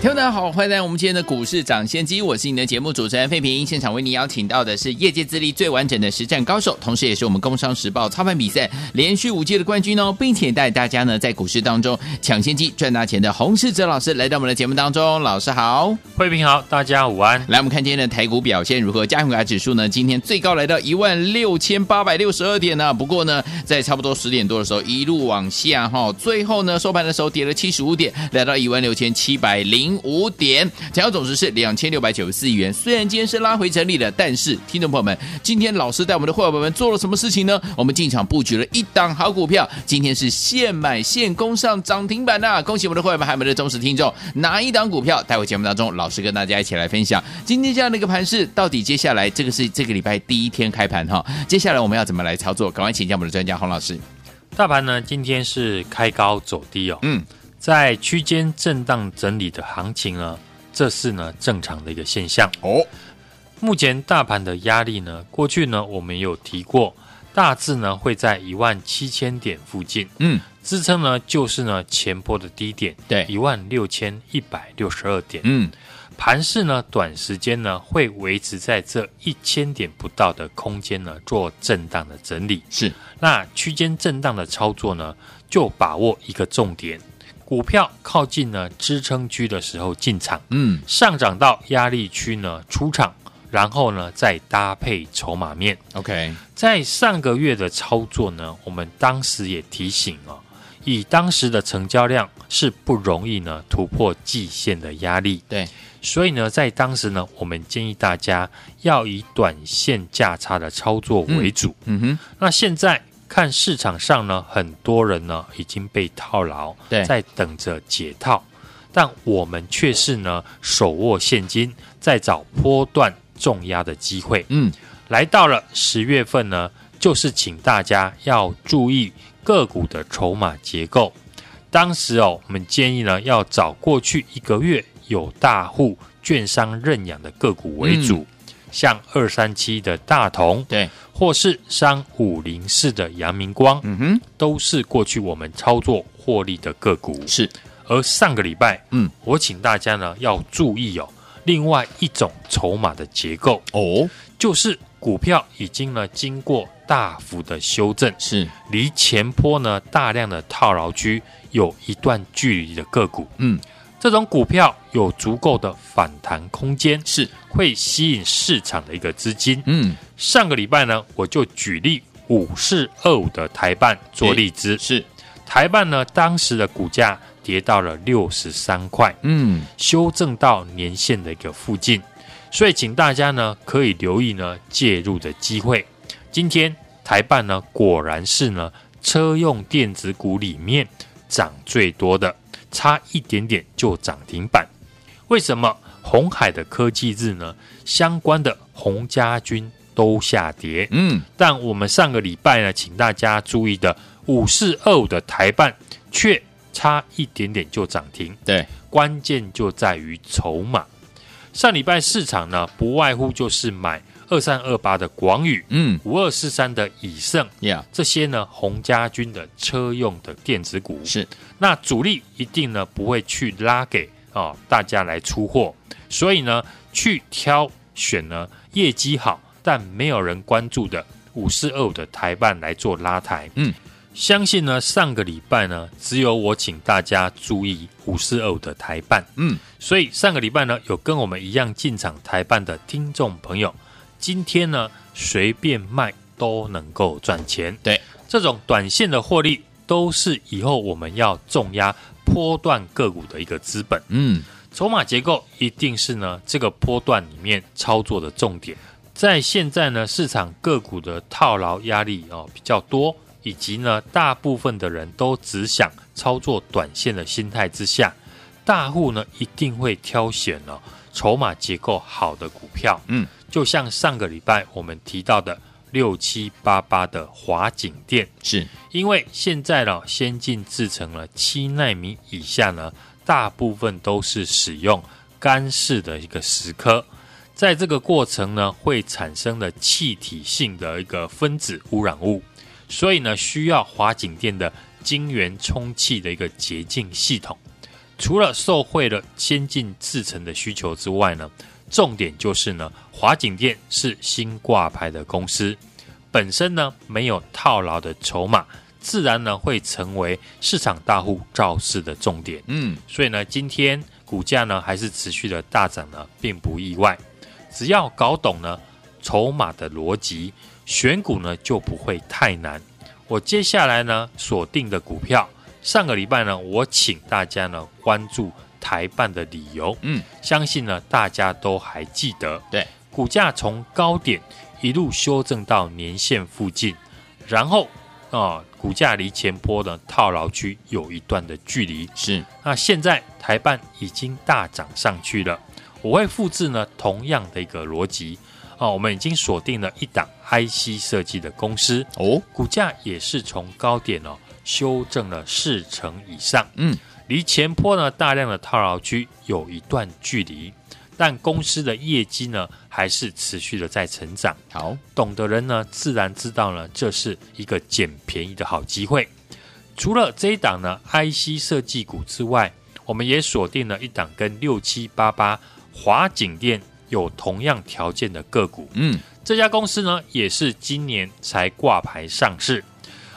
听众大家好，欢迎来到我们今天的股市涨先机，我是你的节目主持人费平。现场为你邀请到的是业界资历最完整的实战高手，同时也是我们工商时报操盘比赛连续五届的冠军哦，并且带大家呢在股市当中抢先机赚大钱的洪世哲老师来到我们的节目当中。老师好，费平好，大家午安。来，我们看今天的台股表现如何？加权指数呢，今天最高来到一万六千八百六十二点呢、不过呢，在差不多十点多的时候一路往下哈，最后呢收盘的时候跌了七十五点，来到一万六千七百零。五点，成交总值是两千六百九十四亿元。虽然今天是拉回整理的，但是听众朋友们，今天老师带我们的会员朋友们做了什么事情呢？我们进场布局了一档好股票，今天是现买现攻上涨停板呐！恭喜我们的会员们，还有我们的忠实听众。哪一档股票？待会节目当中，老师跟大家一起来分享。今天这样的一个盘势，到底接下来这个是这个礼拜第一天开盘哈？接下来我们要怎么来操作？赶快请教我们的专家洪老师。大盘呢，今天是开高走低哦。嗯。在区间震荡整理的行情呢，这是呢正常的一个现象哦。目前大盘的压力呢，过去呢我们有提过，大致呢会在一万七千点附近。嗯，支撑呢就是呢前波的低点，对，一万六千一百六十二点。嗯，盘势呢短时间呢会维持在这一千点不到的空间呢做震荡的整理。是，那区间震荡的操作呢，就把握一个重点。股票靠近呢支撑区的时候进场，嗯，上涨到压力区呢出场，然后呢再搭配筹码面。OK，在上个月的操作呢，我们当时也提醒哦，以当时的成交量是不容易呢突破季线的压力。对，所以呢，在当时呢，我们建议大家要以短线价差的操作为主。嗯，嗯哼，那现在。看市场上呢，很多人呢已经被套牢，对，在等着解套，但我们却是呢手握现金，在找波段重压的机会。嗯，来到了十月份呢，就是请大家要注意个股的筹码结构。当时哦，我们建议呢要找过去一个月有大户券商认养的个股为主。嗯像二三七的大同，对，或是三五零四的阳明光，嗯哼，都是过去我们操作获利的个股。是，而上个礼拜，嗯，我请大家呢要注意哦，另外一种筹码的结构哦，就是股票已经呢经过大幅的修正，是。离前坡呢大量的套牢区有一段距离的个股，嗯。这种股票有足够的反弹空间，是会吸引市场的一个资金。嗯，上个礼拜呢，我就举例五四二五的台办做例子，是台办呢，当时的股价跌到了六十三块，嗯，修正到年线的一个附近，所以请大家呢可以留意呢介入的机会。今天台办呢果然是呢车用电子股里面涨最多的。差一点点就涨停板，为什么红海的科技日呢？相关的红家军都下跌，嗯，但我们上个礼拜呢，请大家注意的五四二五的台办却差一点点就涨停，对，关键就在于筹码。上礼拜市场呢，不外乎就是买。二三二八的广宇，嗯，五二四三的以盛，呀，这些呢，洪家军的车用的电子股。是，那主力一定呢不会去拉给哦大家来出货，所以呢去挑选呢业绩好但没有人关注的五四二五的台办来做拉抬，嗯，相信呢上个礼拜呢只有我请大家注意五四二五的台办，嗯，所以上个礼拜呢有跟我们一样进场台办的听众朋友。今天呢，随便卖都能够赚钱。对，这种短线的获利，都是以后我们要重压波段个股的一个资本。嗯，筹码结构一定是呢这个波段里面操作的重点。在现在呢，市场个股的套牢压力哦比较多，以及呢大部分的人都只想操作短线的心态之下，大户呢一定会挑选了筹码结构好的股票。嗯。就像上个礼拜我们提到的六七八八的华景电，是。因为现在呢，先进制成了七奈米以下呢，大部分都是使用干式的一个蚀刻，在这个过程呢，会产生了气体性的一个分子污染物，所以呢，需要华景电的晶圆充气的一个洁净系统。除了受惠了先进制程的需求之外呢，重点就是呢，华景电是新挂牌的公司，本身呢没有套牢的筹码，自然呢会成为市场大户造势的重点。嗯，所以呢，今天股价呢还是持续的大涨呢，并不意外。只要搞懂呢筹码的逻辑，选股呢就不会太难。我接下来呢锁定的股票，上个礼拜呢我请大家呢关注。台办的理由，嗯，相信呢大家都还记得。对，股价从高点一路修正到年线附近，然后啊、呃，股价离前坡的套牢区有一段的距离。是，那现在台办已经大涨上去了，我会复制呢同样的一个逻辑。啊、呃，我们已经锁定了一档 IC 设计的公司。哦，股价也是从高点哦修正了四成以上，嗯。离前坡呢大量的套牢区有一段距离，但公司的业绩呢还是持续的在成长。好，懂的人呢自然知道呢这是一个捡便宜的好机会。除了这一档呢 IC 设计股之外，我们也锁定了一档跟六七八八华景店有同样条件的个股。嗯，这家公司呢也是今年才挂牌上市，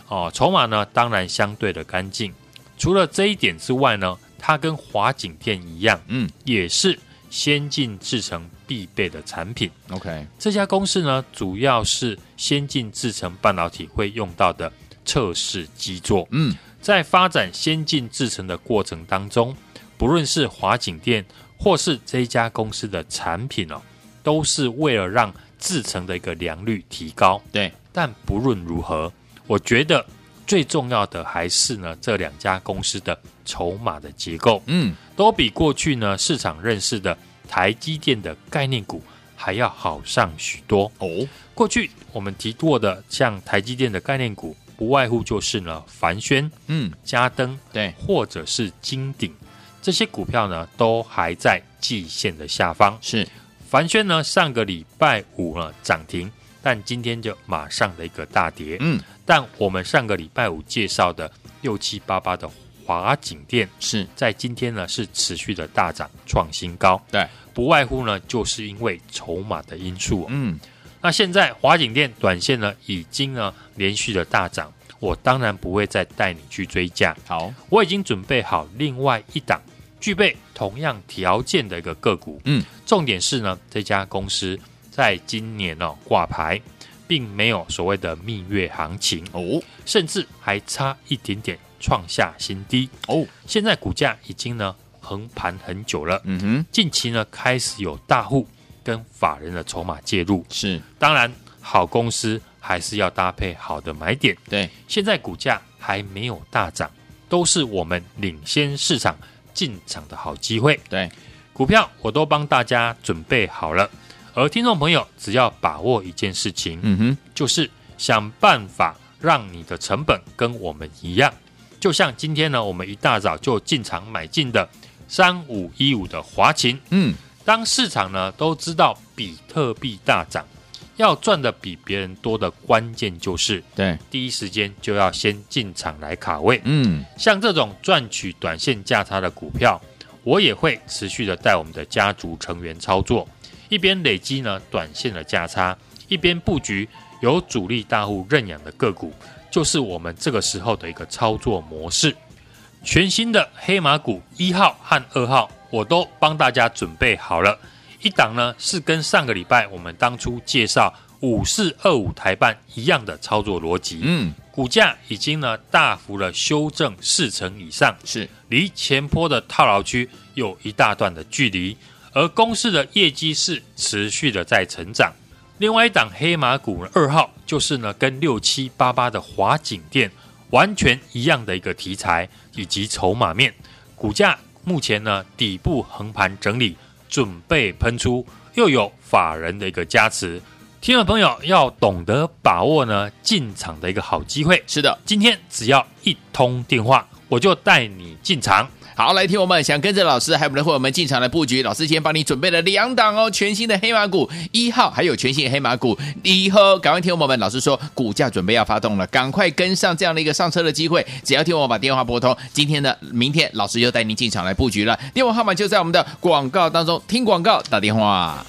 哦，筹码呢当然相对的干净。除了这一点之外呢，它跟华景电一样，嗯，也是先进制程必备的产品。OK，这家公司呢，主要是先进制程半导体会用到的测试基座。嗯，在发展先进制程的过程当中，不论是华景电或是这一家公司的产品哦，都是为了让制程的一个良率提高。对，但不论如何，我觉得。最重要的还是呢，这两家公司的筹码的结构，嗯，都比过去呢市场认识的台积电的概念股还要好上许多哦。过去我们提过的像台积电的概念股，不外乎就是呢凡轩、嗯，嘉登，对，或者是金鼎这些股票呢，都还在季线的下方。是凡轩呢，上个礼拜五呢涨停。但今天就马上的一个大跌，嗯，但我们上个礼拜五介绍的六七八八的华景电是。在今天呢是持续的大涨创新高，对，不外乎呢就是因为筹码的因素，嗯，那现在华景电短线呢已经呢连续的大涨，我当然不会再带你去追价，好，我已经准备好另外一档具备同样条件的一个个股，嗯，重点是呢这家公司。在今年呢、哦、挂牌，并没有所谓的蜜月行情哦，甚至还差一点点创下新低哦。现在股价已经呢横盘很久了，嗯哼，近期呢开始有大户跟法人的筹码介入，是当然好公司还是要搭配好的买点。对，现在股价还没有大涨，都是我们领先市场进场的好机会。对，股票我都帮大家准备好了。而听众朋友只要把握一件事情，嗯哼，就是想办法让你的成本跟我们一样。就像今天呢，我们一大早就进场买进的三五一五的华勤，嗯，当市场呢都知道比特币大涨，要赚的比别人多的关键就是，对，第一时间就要先进场来卡位，嗯，像这种赚取短线价差的股票，我也会持续的带我们的家族成员操作。一边累积呢短线的价差，一边布局有主力大户认养的个股，就是我们这个时候的一个操作模式。全新的黑马股一号和二号，我都帮大家准备好了。一档呢是跟上个礼拜我们当初介绍五四二五台办一样的操作逻辑，嗯，股价已经呢大幅的修正四成以上，是离前坡的套牢区有一大段的距离。而公司的业绩是持续的在成长。另外一档黑马股二号就是呢，跟六七八八的华景店完全一样的一个题材以及筹码面，股价目前呢底部横盘整理，准备喷出，又有法人的一个加持，听众朋友要懂得把握呢进场的一个好机会。是的，今天只要一通电话，我就带你进场。好，来听我们想跟着老师还有我们的伙伴们进场来布局，老师先帮你准备了两档哦，全新的黑马股一号，还有全新的黑马股。一号，赶快听我们，老师说股价准备要发动了，赶快跟上这样的一个上车的机会，只要听我把电话拨通，今天的明天老师就带您进场来布局了，电话号码就在我们的广告当中，听广告打电话。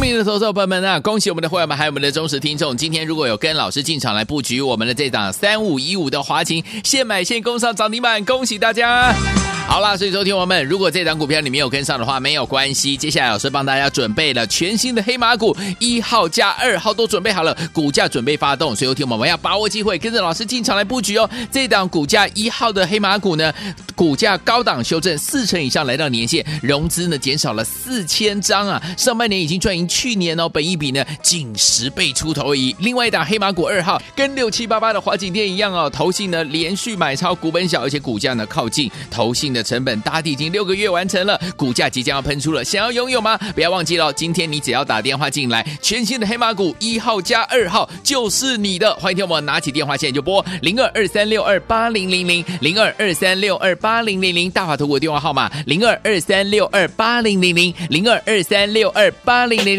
明的投资者朋友们啊，恭喜我们的会员们，还有我们的忠实听众。今天如果有跟老师进场来布局我们的这档三五一五的华勤，现买现供上涨停板，恭喜大家！好啦，所以说听我们，如果这档股票你没有跟上的话，没有关系。接下来老师帮大家准备了全新的黑马股，一号加二号都准备好了，股价准备发动。所以听我们要把握机会，跟着老师进场来布局哦。这档股价一号的黑马股呢，股价高档修正四成以上，来到年线，融资呢减少了四千张啊，上半年已经赚赢去年哦，本益比呢仅十倍出头而已。另外一档黑马股二号，跟六七八八的华景电一样哦，投信呢连续买超，股本小，而且股价呢靠近投信的。成本打底已经六个月完成了，股价即将要喷出了，想要拥有吗？不要忘记了，今天你只要打电话进来，全新的黑马股一号加二号就是你的。欢迎听我们拿起电话线就拨零二二三六二八零零零零二二三六二八零零零大华投股电话号码零二二三六二八零零零零二二三六二八零零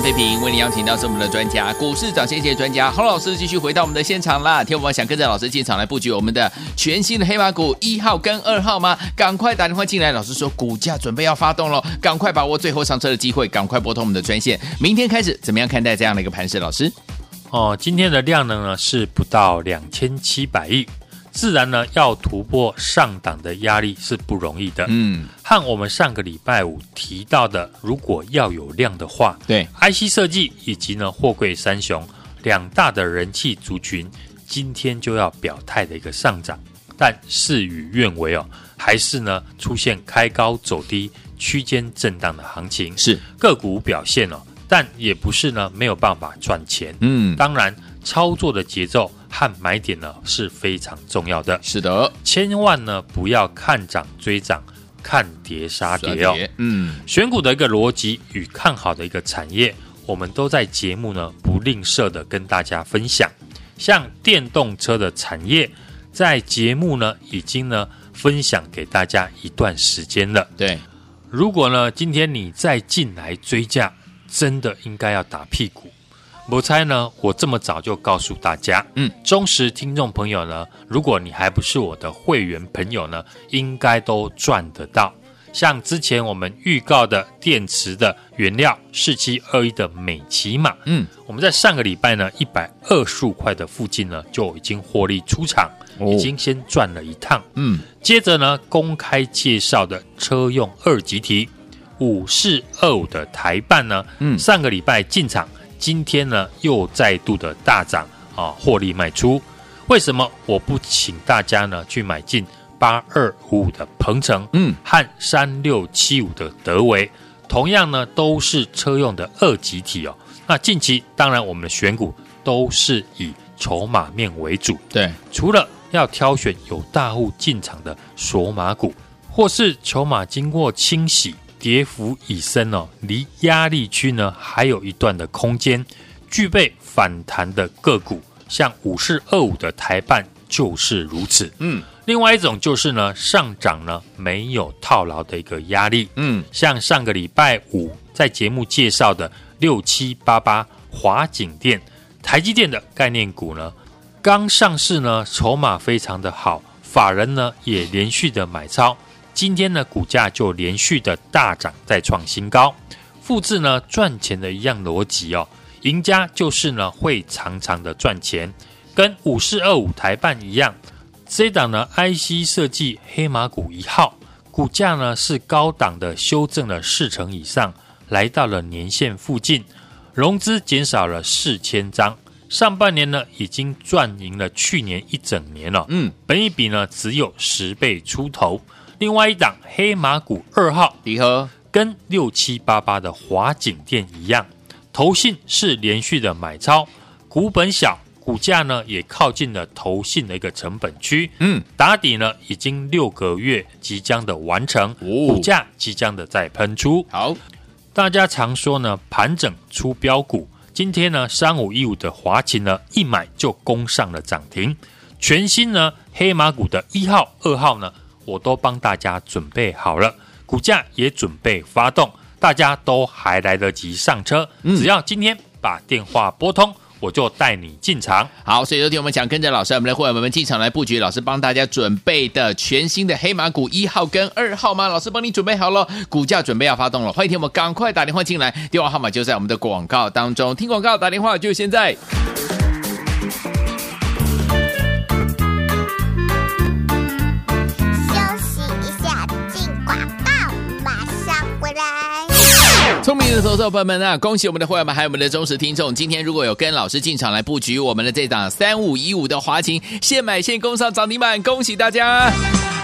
飞平，为您邀请到是我们的专家，股市涨先机专家洪老师，继续回到我们的现场啦。听我们想跟着老师进场来布局我们的全新的黑马股一号跟二号吗？赶快打电话进来，老师说股价准备要发动了，赶快把握最后上车的机会，赶快拨通我们的专线。明天开始怎么样看待这样的一个盘势？老师，哦，今天的量能呢是不到两千七百亿。自然呢，要突破上档的压力是不容易的。嗯，和我们上个礼拜五提到的，如果要有量的话，对，IC 设计以及呢货柜三雄两大的人气族群，今天就要表态的一个上涨，但事与愿违哦，还是呢出现开高走低、区间震荡的行情，是个股表现哦，但也不是呢没有办法赚钱。嗯，当然操作的节奏。和买点呢是非常重要的，是的，千万呢不要看涨追涨，看跌杀跌哦。嗯，选股的一个逻辑与看好的一个产业，我们都在节目呢不吝啬的跟大家分享。像电动车的产业，在节目呢已经呢分享给大家一段时间了。对，如果呢今天你再进来追价，真的应该要打屁股。我猜呢，我这么早就告诉大家，嗯，忠实听众朋友呢，如果你还不是我的会员朋友呢，应该都赚得到。像之前我们预告的电池的原料四七二一的美琪玛，嗯，我们在上个礼拜呢一百二十五块的附近呢就已经获利出场，已经先赚了一趟，嗯，接着呢公开介绍的车用二级体五四二五的台办呢，嗯，上个礼拜进场。今天呢，又再度的大涨啊，获利卖出。为什么我不请大家呢去买进八二五五的鹏程，嗯，和三六七五的德维，同样呢都是车用的二级体哦。那近期当然我们的选股都是以筹码面为主，对，除了要挑选有大户进场的索码股，或是筹码经过清洗。跌幅已深哦，离压力区呢还有一段的空间，具备反弹的个股，像五四二五的台办就是如此。嗯，另外一种就是呢上涨呢没有套牢的一个压力。嗯，像上个礼拜五在节目介绍的六七八八华景电、台积电的概念股呢，刚上市呢筹码非常的好，法人呢也连续的买超。今天呢，股价就连续的大涨，再创新高，复制呢赚钱的一样逻辑哦。赢家就是呢会常常的赚钱，跟五四二五台半一样。这档呢 IC 设计黑马股一号，股价呢是高档的修正了四成以上，来到了年线附近，融资减少了四千张，上半年呢已经赚赢了去年一整年了。嗯，本一比呢只有十倍出头。另外一档黑马股二号，离合跟六七八八的华景店一样，投信是连续的买超，股本小，股价呢也靠近了投信的一个成本区，嗯，打底呢已经六个月即将的完成，股价即将的再喷出。好，大家常说呢盘整出标股，今天呢三五一五的华勤呢一买就攻上了涨停，全新呢黑马股的一号、二号呢。我都帮大家准备好了，股价也准备发动，大家都还来得及上车。只要今天把电话拨通，我就带你进场。好，所以昨天我们想跟着老师，我们的会员们进场来布局，老师帮大家准备的全新的黑马股一号跟二号吗？老师帮你准备好了，股价准备要发动了。欢迎听我们赶快打电话进来，电话号码就在我们的广告当中。听广告打电话就现在。聪明的投资者朋友们啊，恭喜我们的会员们，还有我们的忠实听众。今天如果有跟老师进场来布局我们的这档三五一五的华勤，现买现供上涨停板，恭喜大家！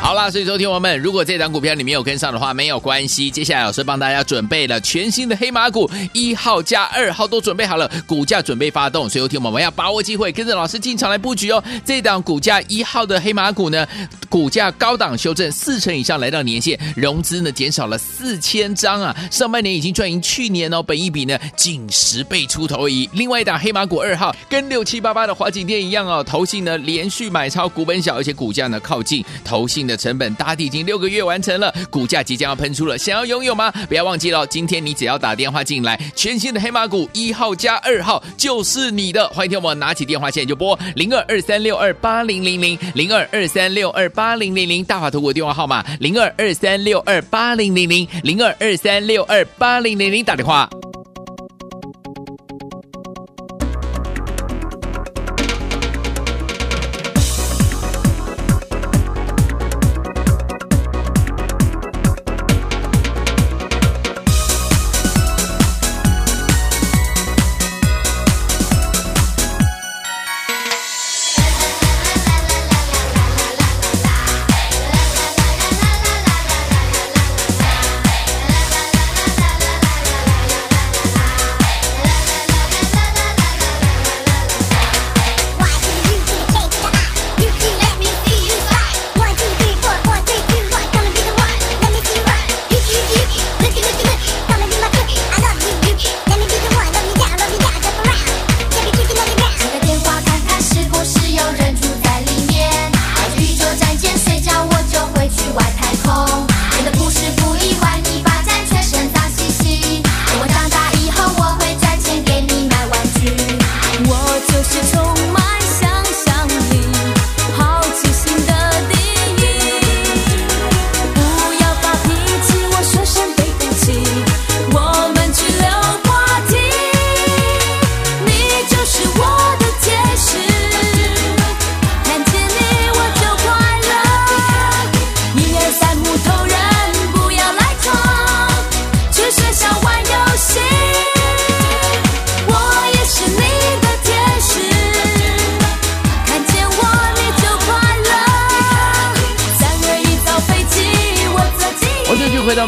好啦，所以说听我们，如果这档股票你没有跟上的话，没有关系。接下来老师帮大家准备了全新的黑马股，一号加二号都准备好了，股价准备发动，所以听我们要把握机会，跟着老师进场来布局哦。这档股价一号的黑马股呢，股价高档修正四成以上，来到年线，融资呢减少了四千张啊，上半年已经赚赢去年哦，本益比呢仅十倍出头而已。另外一档黑马股二号跟六七八八的华景电一样哦，投信呢连续买超，股本小，而且股价呢靠近投信。的成本，大地已经六个月完成了，股价即将要喷出了，想要拥有吗？不要忘记了，今天你只要打电话进来，全新的黑马股一号加二号就是你的。欢迎听我们拿起电话线就拨零二二三六二八零零零零二二三六二八零零零大华投股电话号码零二二三六二八零零零零二二三六二八零零零打电话。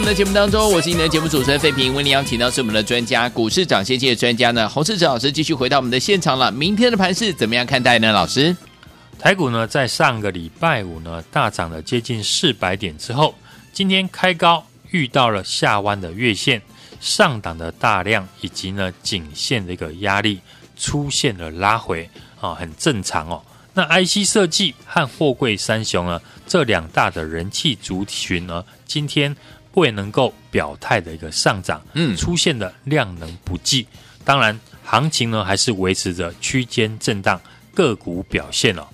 的节目当中，我是你的节目主持人费平。为您邀请到是我们的专家，股市涨先机的专家呢，洪世哲老师继续回到我们的现场了。明天的盘势怎么样看待呢？老师，台股呢，在上个礼拜五呢，大涨了接近四百点之后，今天开高遇到了下弯的月线，上档的大量以及呢颈线的一个压力出现了拉回啊，很正常哦。那 IC 设计和货柜三雄呢，这两大的人气族群呢，今天。未能够表态的一个上涨，嗯，出现的量能不济，当然行情呢还是维持着区间震荡，个股表现、哦，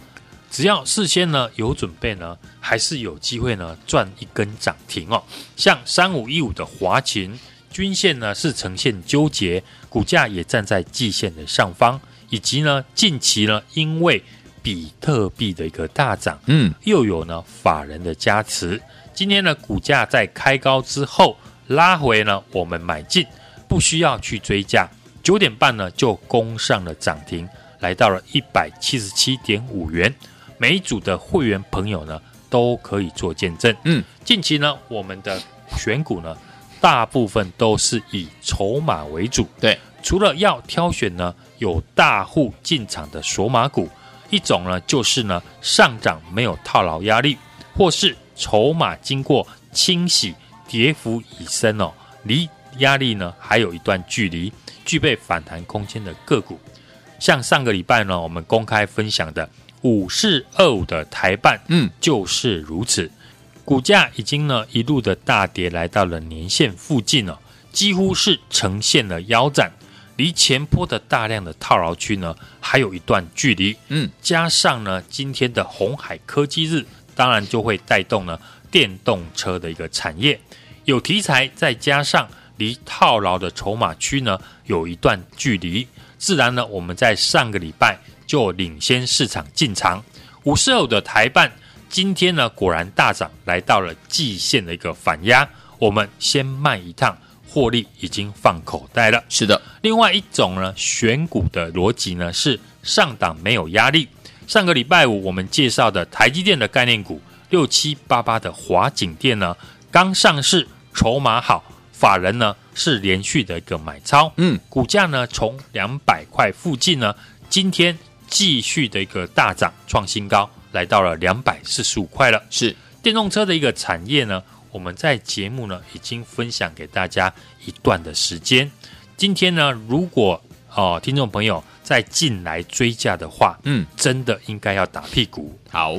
只要事先呢有准备呢，还是有机会呢赚一根涨停哦。像三五一五的华勤，均线呢是呈现纠结，股价也站在季线的上方，以及呢近期呢因为比特币的一个大涨，嗯，又有呢法人的加持。今天的，股价在开高之后拉回呢，我们买进，不需要去追价。九点半呢就攻上了涨停，来到了一百七十七点五元。每一组的会员朋友呢都可以做见证。嗯，近期呢我们的选股呢大部分都是以筹码为主。对，除了要挑选呢有大户进场的索码股，一种呢就是呢上涨没有套牢压力，或是。筹码经过清洗，跌幅已深哦，离压力呢还有一段距离，具备反弹空间的个股，像上个礼拜呢，我们公开分享的五四二五的台办，嗯，就是如此，股价已经呢一路的大跌，来到了年线附近了，几乎是呈现了腰斩，离前坡的大量的套牢区呢还有一段距离，嗯，加上呢今天的红海科技日。当然就会带动呢电动车的一个产业，有题材，再加上离套牢的筹码区呢有一段距离，自然呢我们在上个礼拜就领先市场进场。五十二的台办今天呢果然大涨，来到了季线的一个反压，我们先卖一趟，获利已经放口袋了。是的，另外一种呢选股的逻辑呢是上档没有压力。上个礼拜五，我们介绍的台积电的概念股六七八八的华景电呢，刚上市，筹码好，法人呢是连续的一个买超，嗯，股价呢从两百块附近呢，今天继续的一个大涨，创新高，来到了两百四十五块了。是电动车的一个产业呢，我们在节目呢已经分享给大家一段的时间。今天呢，如果哦，听众朋友。再进来追价的话，嗯，真的应该要打屁股。好，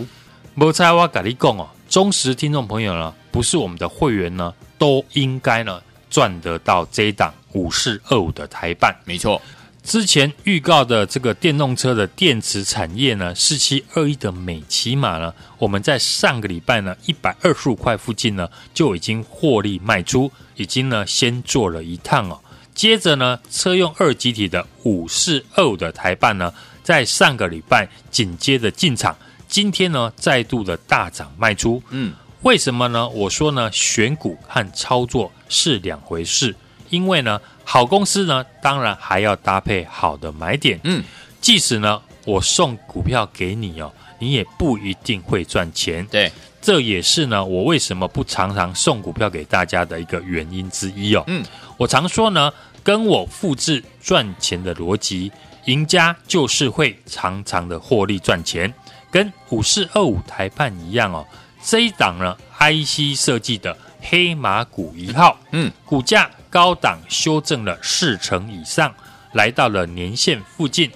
摩擦我跟你讲哦，忠实听众朋友呢，不是我们的会员呢，都应该呢赚得到这一档五四二五的台半。没错，之前预告的这个电动车的电池产业呢，四七二一的美骑马呢，我们在上个礼拜呢一百二十五块附近呢就已经获利卖出，已经呢先做了一趟哦。接着呢，车用二极体的五四二五的台办呢，在上个礼拜紧接着进场，今天呢再度的大涨卖出。嗯，为什么呢？我说呢，选股和操作是两回事。因为呢，好公司呢，当然还要搭配好的买点。嗯，即使呢，我送股票给你哦，你也不一定会赚钱。对，这也是呢，我为什么不常常送股票给大家的一个原因之一哦。嗯。我常说呢，跟我复制赚钱的逻辑，赢家就是会常常的获利赚钱，跟五四二五台半一样哦。这一档呢，IC 设计的黑马股一号，嗯，股价高档修正了四成以上，来到了年线附近，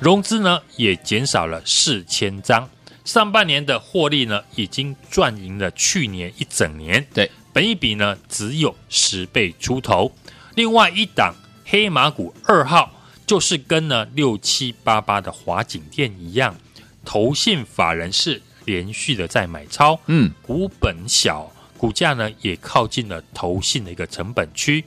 融资呢也减少了四千张，上半年的获利呢已经赚赢了去年一整年。对。本一比呢只有十倍出头，另外一档黑马股二号就是跟呢六七八八的华景店一样，投信法人是连续的在买超，嗯，股本小，股价呢也靠近了投信的一个成本区，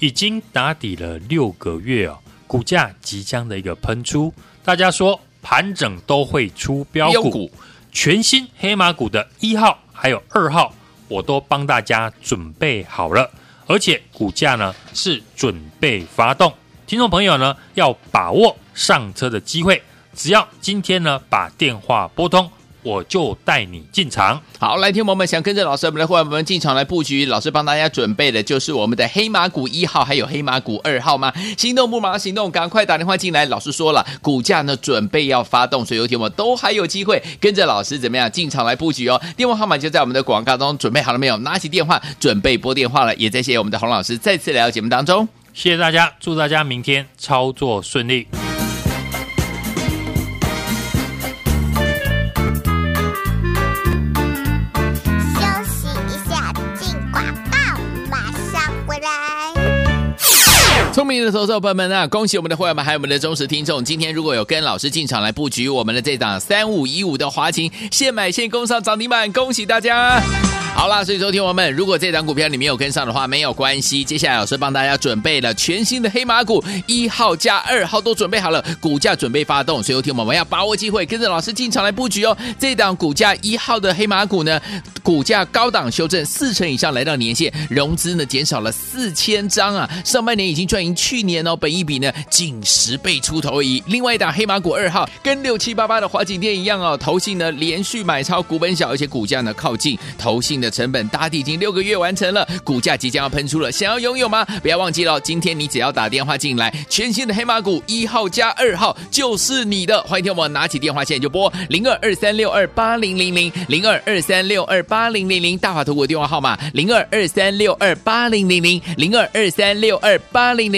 已经打底了六个月哦，股价即将的一个喷出，大家说盘整都会出标股，股全新黑马股的一号还有二号。我都帮大家准备好了，而且股价呢是准备发动，听众朋友呢要把握上车的机会，只要今天呢把电话拨通。我就带你进场。好，来听我们想跟着老师，我们的伙伴们进场来布局。老师帮大家准备的就是我们的黑马股一号，还有黑马股二号吗？心动不马上行动，赶快打电话进来。老师说了，股价呢准备要发动，所以有听我们都还有机会跟着老师怎么样进场来布局哦。电话号码就在我们的广告中，准备好了没有？拿起电话准备拨电话了。也在谢谢我们的洪老师再次来到节目当中，谢谢大家，祝大家明天操作顺利。聪明的投资者朋友们啊，恭喜我们的会员们，还有我们的忠实听众。今天如果有跟老师进场来布局我们的这档三五一五的华勤，现买现攻上涨停板，恭喜大家！好啦，所以说听我们，如果这档股票你没有跟上的话，没有关系。接下来老师帮大家准备了全新的黑马股，一号加二号都准备好了，股价准备发动。所以说听我们要把握机会，跟着老师进场来布局哦。这档股价一号的黑马股呢，股价高档修正四成以上，来到年线，融资呢减少了四千张啊。上半年已经赚去年哦，本益比呢仅十倍出头而已。另外一档黑马股二号，跟六七八八的华景电一样哦，投信呢连续买超，股本小，而且股价呢靠近投信的。成本打底已经六个月完成了，股价即将要喷出了，想要拥有吗？不要忘记了，今天你只要打电话进来，全新的黑马股一号加二号就是你的。欢迎听我拿起电话线就拨零二二三六二八零零零零二二三六二八零零零大华投顾电话号码零二二三六二八零零零零二二三六二八零零